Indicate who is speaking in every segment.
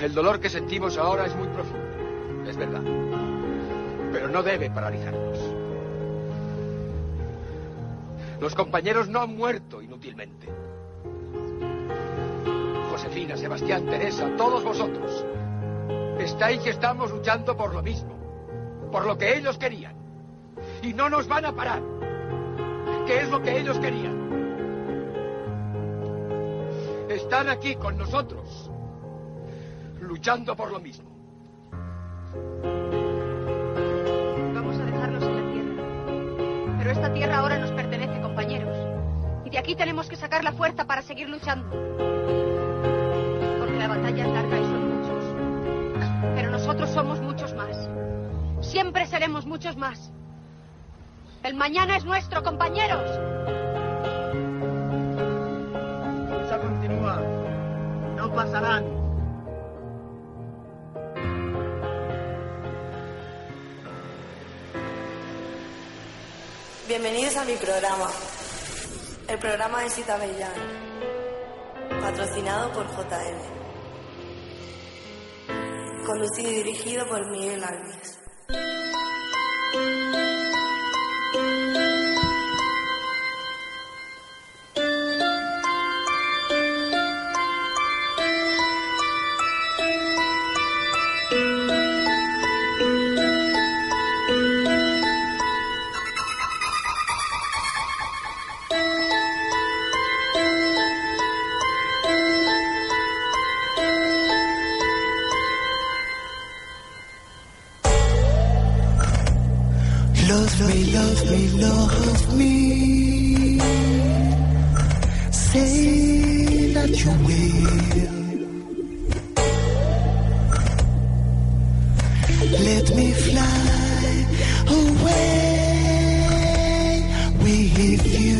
Speaker 1: El dolor que sentimos ahora es muy profundo, es verdad. Pero no debe paralizarnos. Los compañeros no han muerto inútilmente. Josefina, Sebastián, Teresa, todos vosotros. Estáis y estamos luchando por lo mismo, por lo que ellos querían. Y no nos van a parar. ¿Qué es lo que ellos querían? Están aquí con nosotros, luchando por lo mismo.
Speaker 2: Vamos a dejarlos en la tierra. Pero esta tierra ahora nos pertenece, compañeros. Y de aquí tenemos que sacar la fuerza para seguir luchando. Porque la batalla es larga y son muchos. Pero nosotros somos muchos más. Siempre seremos muchos más. El mañana es nuestro, compañeros.
Speaker 3: La lucha continúa. No pasarán.
Speaker 4: Bienvenidos a mi programa, el programa de Sita Bellán, patrocinado por JM, conducido y dirigido por Miguel Alves.
Speaker 5: Love me. Say that you will. Let me fly away with you.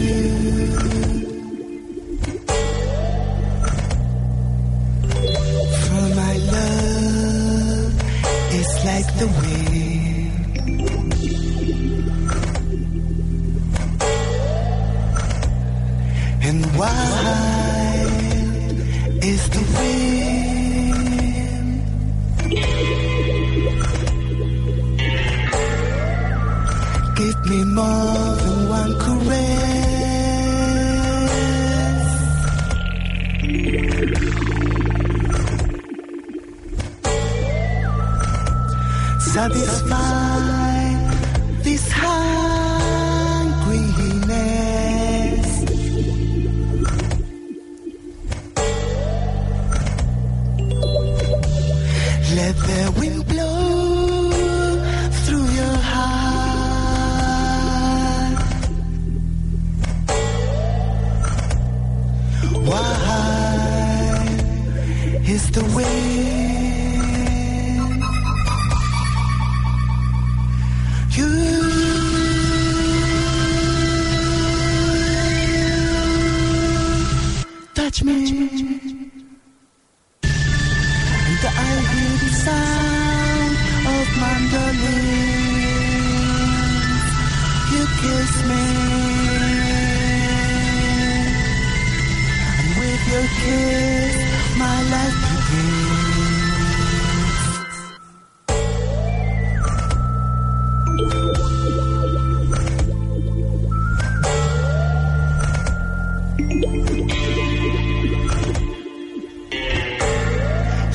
Speaker 5: And wild is the wind. Give me more than one caress. Satisfy Why is the wind? You touch me. And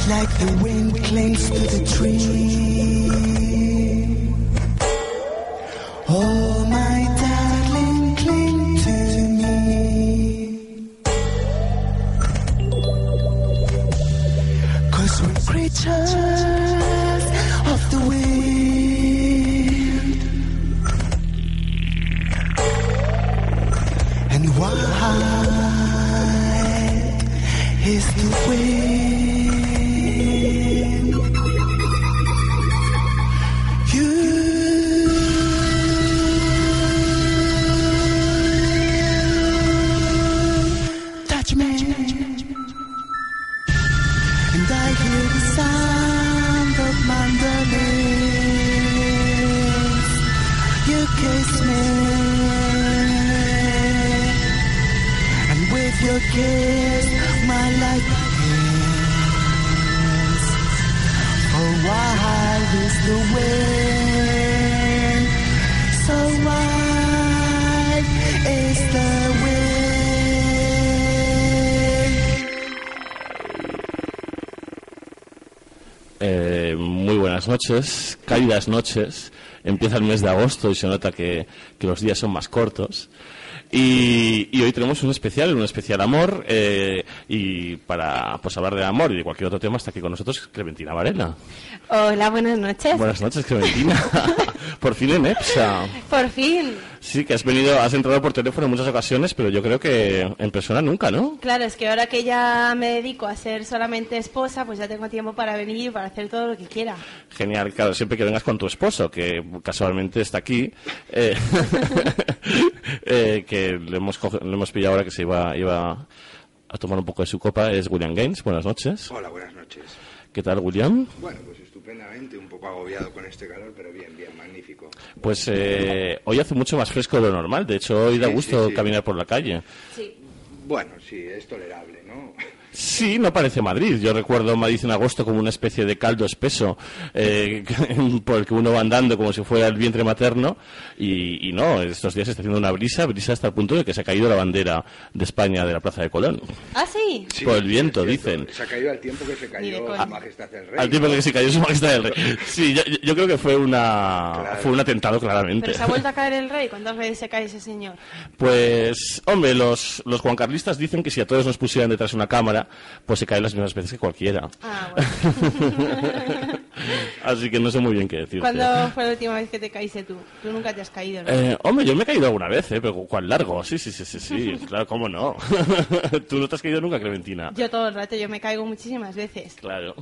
Speaker 5: like the wind clings to the tree. Oh, my darling, cling to me. Cause we're creatures wide is the wind. Wind.
Speaker 6: Eh, muy buenas noches, cálidas noches. Empieza el mes de agosto y se nota que los días son más cortos. Y, y hoy tenemos un especial, un especial amor. eh, y para pues, hablar de amor y de cualquier otro tema está aquí con nosotros Clementina Varela.
Speaker 7: Hola, buenas noches.
Speaker 6: Buenas noches, Clementina. Por fin en EPSA.
Speaker 7: Por fin.
Speaker 6: Sí, que has venido, has entrado por teléfono en muchas ocasiones, pero yo creo que en persona nunca, ¿no?
Speaker 7: Claro, es que ahora que ya me dedico a ser solamente esposa, pues ya tengo tiempo para venir y para hacer todo lo que quiera.
Speaker 6: Genial, claro, siempre que vengas con tu esposo, que casualmente está aquí, eh, eh, que le hemos, hemos pillado ahora que se iba, iba a tomar un poco de su copa, es William Gaines. Buenas noches.
Speaker 8: Hola, buenas noches.
Speaker 6: ¿Qué tal, William?
Speaker 8: Bueno, pues estupendamente, un poco agobiado con este calor, pero bien, bien, magnífico.
Speaker 6: Pues eh, hoy hace mucho más fresco de lo normal, de hecho hoy da
Speaker 8: Sí,
Speaker 6: gusto
Speaker 8: sí, sí.
Speaker 6: caminar por la calle.
Speaker 8: Bueno, sí, es tolerable, ¿no?
Speaker 6: Sí, no parece Madrid. Yo recuerdo Madrid en agosto como una especie de caldo espeso eh, por el que uno va andando como si fuera el vientre materno y, y no, estos días está haciendo una brisa, brisa hasta el punto de que se ha caído la bandera de España de la Plaza de Colón.
Speaker 7: ¿Ah, sí?
Speaker 8: Sí,
Speaker 6: Por el viento, dicen.
Speaker 8: Se ha caído al tiempo que se cayó. Su Majestad el Rey.
Speaker 6: Al tiempo que se cayó su majestad del rey. Sí, yo, yo creo que fue una
Speaker 8: Claro.
Speaker 6: fue un atentado claramente.
Speaker 7: ¿Pero se ha vuelto a caer el rey? ¿Cuántas veces se cae ese señor?
Speaker 6: Pues, hombre, los, los juancarlistas dicen que si a todos nos pusieran detrás una cámara, pues se caen las mismas veces que cualquiera.
Speaker 7: Ah, bueno.
Speaker 6: Así que no sé muy bien qué decirte.
Speaker 7: ¿Cuándo fue la última vez que te caíste tú? Tú nunca te has caído, ¿no?
Speaker 6: Eh, hombre, yo me he caído alguna vez, ¿eh? Pero ¿cuál largo? Sí, sí, sí, sí, sí. Claro, ¿cómo no? Tú no te has caído nunca, Clementina.
Speaker 7: Yo todo el rato, yo me caigo muchísimas veces.
Speaker 6: Claro.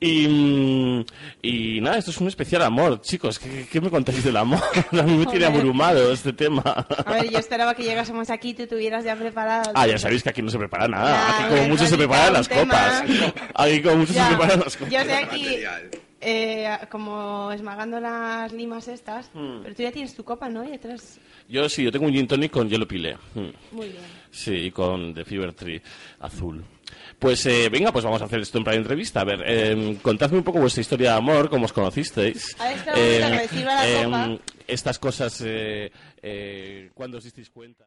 Speaker 6: y, y nada, esto es un especial amor, chicos. ¿Qué, qué me contáis del amor? A mí me tiene abrumado este tema.
Speaker 7: A ver, yo esperaba que llegásemos aquí y tú ya preparado.
Speaker 6: Ah, ya sabéis que aquí no se prepara nada.
Speaker 7: Ya,
Speaker 6: Aquí como mucho se preparan las copas. Aquí como mucho se preparan las copas.
Speaker 7: Yo estoy aquí eh, como esmagando las limas estas,
Speaker 6: Hmm.
Speaker 7: pero tú ya tienes tu copa, ¿no? Y detrás...
Speaker 6: Yo sí, yo tengo un gin tonic con hielo pilé. Mm.
Speaker 7: Muy bien.
Speaker 6: Sí, y con The Fever Tree azul. Pues eh, venga, pues vamos a hacer esto en plan de entrevista. A ver, eh, contadme un poco vuestra historia de amor, cómo os conocisteis.
Speaker 7: A ver, sirva la copa.
Speaker 6: Estas cosas, eh, eh, ¿cuándo os disteis cuenta?